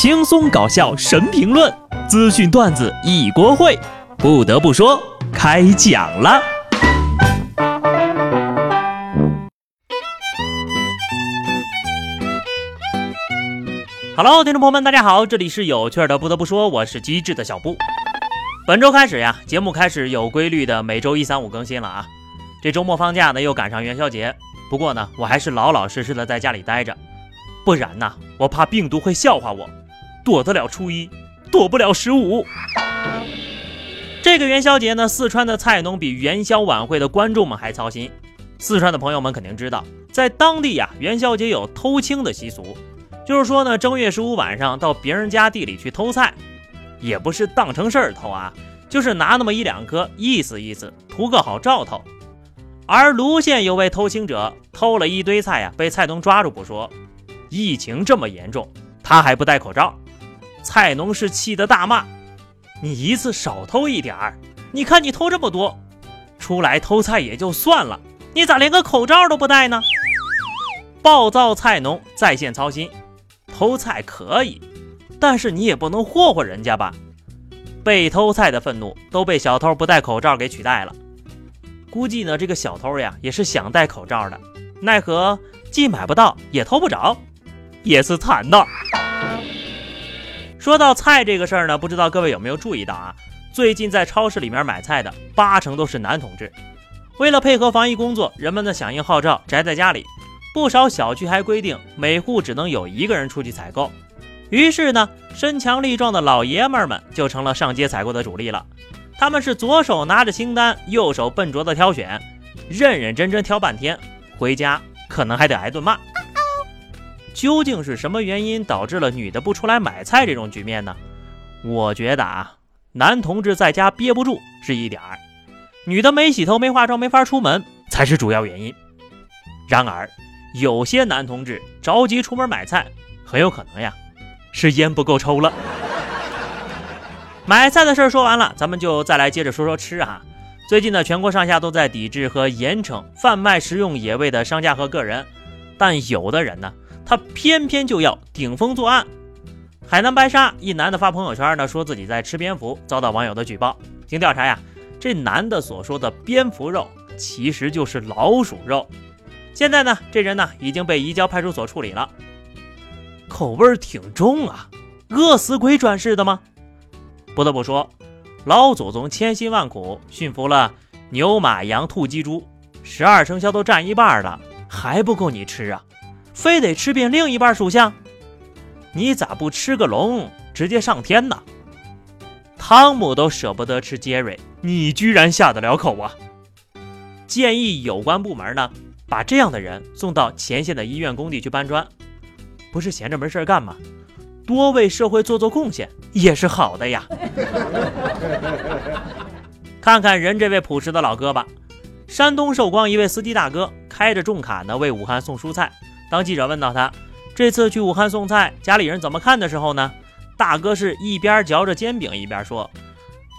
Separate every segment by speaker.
Speaker 1: 轻松搞笑神评论，资讯段子一锅烩。不得不说，开讲了。Hello，听众朋友们，大家好，这里是有趣的。不得不说，我是机智的小布。本周开始呀，节目开始有规律的每周一、三、五更新了啊。这周末放假呢，又赶上元宵节，不过呢，我还是老老实实的在家里待着，不然呢，我怕病毒会笑话我。躲得了初一，躲不了十五。这个元宵节呢，四川的菜农比元宵晚会的观众们还操心。四川的朋友们肯定知道，在当地呀，元宵节有偷青的习俗，就是说呢，正月十五晚上到别人家地里去偷菜，也不是当成事儿偷啊，就是拿那么一两颗意思意思，图个好兆头。而泸县有位偷青者，偷了一堆菜呀，被菜农抓住不说，疫情这么严重，他还不戴口罩。菜农是气得大骂：“你一次少偷一点儿，你看你偷这么多，出来偷菜也就算了，你咋连个口罩都不戴呢？”暴躁菜农在线操心：偷菜可以，但是你也不能霍霍人家吧？被偷菜的愤怒都被小偷不戴口罩给取代了。估计呢，这个小偷呀也是想戴口罩的，奈何既买不到也偷不着，也是惨呐。说到菜这个事儿呢，不知道各位有没有注意到啊？最近在超市里面买菜的八成都是男同志。为了配合防疫工作，人们的响应号召，宅在家里。不少小区还规定每户只能有一个人出去采购。于是呢，身强力壮的老爷们儿们就成了上街采购的主力了。他们是左手拿着清单，右手笨拙的挑选，认认真真挑半天，回家可能还得挨顿骂。究竟是什么原因导致了女的不出来买菜这种局面呢？我觉得啊，男同志在家憋不住是一点儿，女的没洗头没化妆没法出门才是主要原因。然而，有些男同志着急出门买菜，很有可能呀是烟不够抽了。买菜的事儿说完了，咱们就再来接着说说吃啊。最近呢，全国上下都在抵制和严惩贩卖食用野味的商家和个人，但有的人呢。他偏偏就要顶风作案。海南白沙一男的发朋友圈呢，说自己在吃蝙蝠，遭到网友的举报。经调查呀，这男的所说的蝙蝠肉其实就是老鼠肉。现在呢，这人呢已经被移交派出所处理了。口味挺重啊，饿死鬼转世的吗？不得不说，老祖宗千辛万苦驯服了牛马羊兔鸡猪，十二生肖都占一半了，还不够你吃啊？非得吃遍另一半属相，你咋不吃个龙直接上天呢？汤姆都舍不得吃杰瑞，你居然下得了口啊？建议有关部门呢，把这样的人送到前线的医院工地去搬砖，不是闲着没事干吗？多为社会做做贡献也是好的呀。看看人这位朴实的老哥吧，山东寿光一位司机大哥开着重卡呢，为武汉送蔬菜。当记者问到他这次去武汉送菜，家里人怎么看的时候呢？大哥是一边嚼着煎饼一边说：“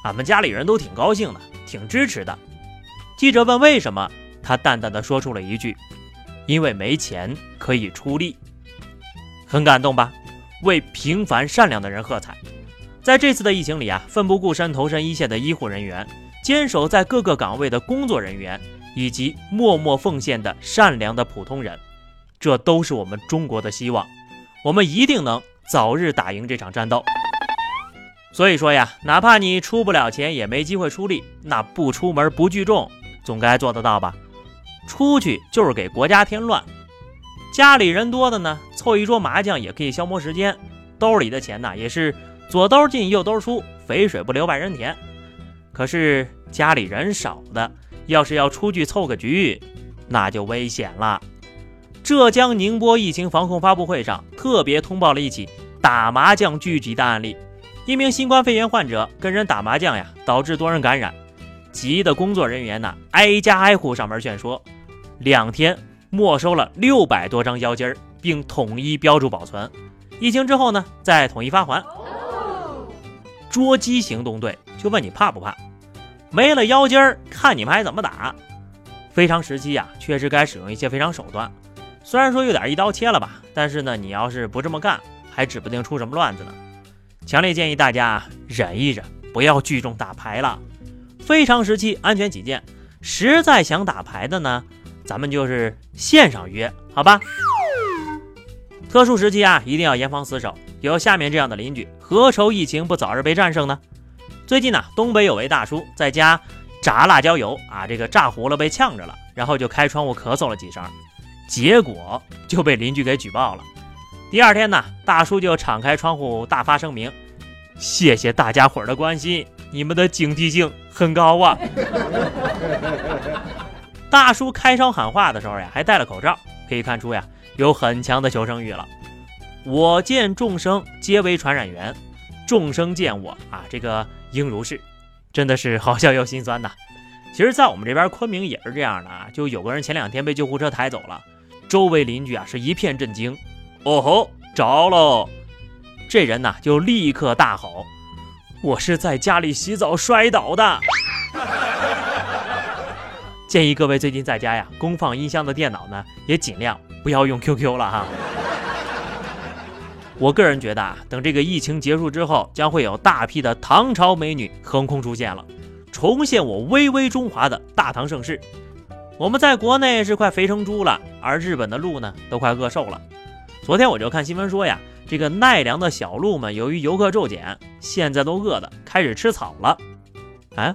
Speaker 1: 俺们家里人都挺高兴的，挺支持的。”记者问为什么，他淡淡的说出了一句：“因为没钱可以出力。”很感动吧？为平凡善良的人喝彩。在这次的疫情里啊，奋不顾身投身一线的医护人员，坚守在各个岗位的工作人员，以及默默奉献的善良的普通人。这都是我们中国的希望，我们一定能早日打赢这场战斗。所以说呀，哪怕你出不了钱，也没机会出力，那不出门不聚众，总该做得到吧？出去就是给国家添乱。家里人多的呢，凑一桌麻将也可以消磨时间，兜里的钱呢，也是左兜进右兜出，肥水不流外人田。可是家里人少的，要是要出去凑个局，那就危险了。浙江宁波疫情防控发布会上，特别通报了一起打麻将聚集的案例。一名新冠肺炎患者跟人打麻将呀，导致多人感染，急的工作人员呢挨家挨户上门劝说，两天没收了六百多张腰筋，并统一标注保存。疫情之后呢，再统一发还。捉鸡行动队就问你怕不怕？没了腰筋儿，看你们还怎么打？非常时期呀，确实该使用一些非常手段。虽然说有点一刀切了吧，但是呢，你要是不这么干，还指不定出什么乱子呢。强烈建议大家忍一忍，不要聚众打牌了。非常时期，安全起见，实在想打牌的呢，咱们就是线上约，好吧？特殊时期啊，一定要严防死守。有下面这样的邻居，何愁疫情不早日被战胜呢？最近呢，东北有位大叔在家炸辣椒油啊，这个炸糊了，被呛着了，然后就开窗户咳嗽了几声，结果就被邻居给举报了。第二天呢，大叔就敞开窗户大发声明：“谢谢大家伙的关心，你们的警惕性很高啊。”大叔开声喊话的时候呀，还戴了口罩，可以看出呀，有很强的求生欲了。我见众生皆为传染源，众生见我啊，这个应如是，真的是好笑又心酸呐。其实，在我们这边昆明也是这样的啊，就有个人前两天被救护车抬走了，周围邻居啊是一片震惊。哦吼，着喽！这人呢就立刻大吼：“我是在家里洗澡摔倒的。”建议各位最近在家呀，功放音箱的电脑呢也尽量不要用 QQ 了哈。我个人觉得啊，等这个疫情结束之后，将会有大批的唐朝美女横空出现了，重现我巍巍中华的大唐盛世。我们在国内是快肥成猪了，而日本的鹿呢都快饿瘦了。昨天我就看新闻说呀，这个奈良的小鹿们由于游客骤减，现在都饿的开始吃草了。啊，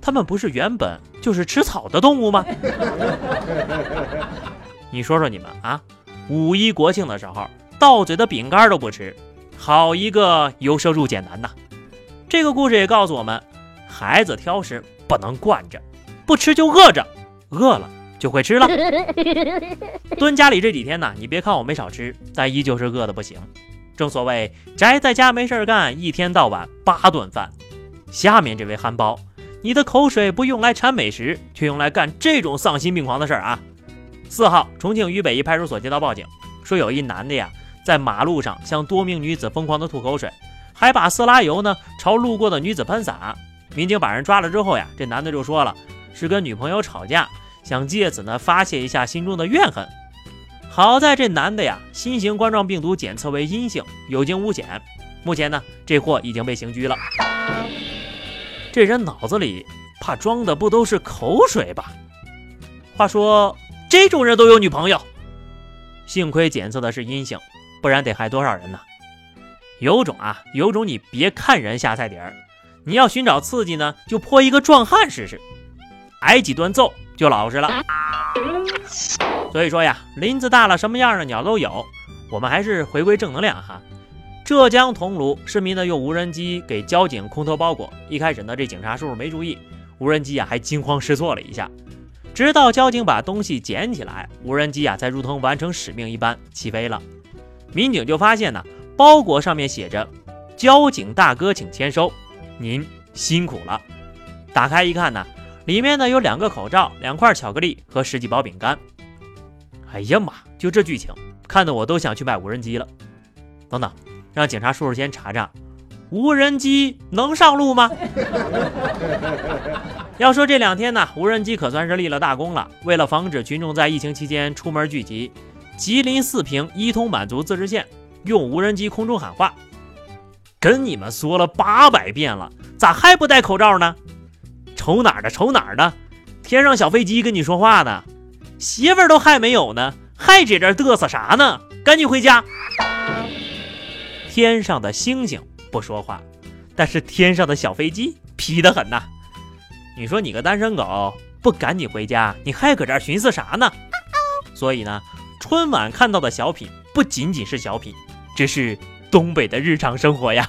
Speaker 1: 它们不是原本就是吃草的动物吗？你说说你们啊，五一国庆的时候到嘴的饼干都不吃，好一个由奢入俭难呐！这个故事也告诉我们，孩子挑食不能惯着，不吃就饿着，饿了。就会吃了。蹲家里这几天呢，你别看我没少吃，但依旧是饿的不行。正所谓宅在家没事干，一天到晚八顿饭。下面这位憨包，你的口水不用来馋美食，却用来干这种丧心病狂的事儿啊！四号，重庆渝北一派出所接到报警，说有一男的呀，在马路上向多名女子疯狂的吐口水，还把色拉油呢朝路过的女子喷洒。民警把人抓了之后呀，这男的就说了，是跟女朋友吵架。想借此呢发泄一下心中的怨恨。好在这男的呀，新型冠状病毒检测为阴性，有惊无险。目前呢，这货已经被刑拘了。这人脑子里怕装的不都是口水吧？话说这种人都有女朋友，幸亏检测的是阴性，不然得害多少人呢？有种啊，有种！你别看人下菜碟儿，你要寻找刺激呢，就泼一个壮汉试试，挨几顿揍。就老实了，所以说呀，林子大了，什么样的鸟都有。我们还是回归正能量哈。浙江桐庐市民呢用无人机给交警空投包裹，一开始呢这警察叔叔没注意，无人机啊还惊慌失措了一下，直到交警把东西捡起来，无人机啊才如同完成使命一般起飞了。民警就发现呢，包裹上面写着“交警大哥请签收，您辛苦了”。打开一看呢。里面呢有两个口罩、两块巧克力和十几包饼干。哎呀妈！就这剧情，看得我都想去买无人机了。等等，让警察叔叔先查查，无人机能上路吗？要说这两天呢，无人机可算是立了大功了。为了防止群众在疫情期间出门聚集，吉林四平伊通满族自治县用无人机空中喊话，跟你们说了八百遍了，咋还不戴口罩呢？瞅哪儿的？瞅哪儿的？天上小飞机跟你说话呢，媳妇儿都还没有呢，还在这儿嘚瑟啥呢？赶紧回家！天上的星星不说话，但是天上的小飞机皮得很呐。你说你个单身狗，不赶紧回家，你还搁这儿寻思啥呢？所以呢，春晚看到的小品不仅仅是小品，这是东北的日常生活呀。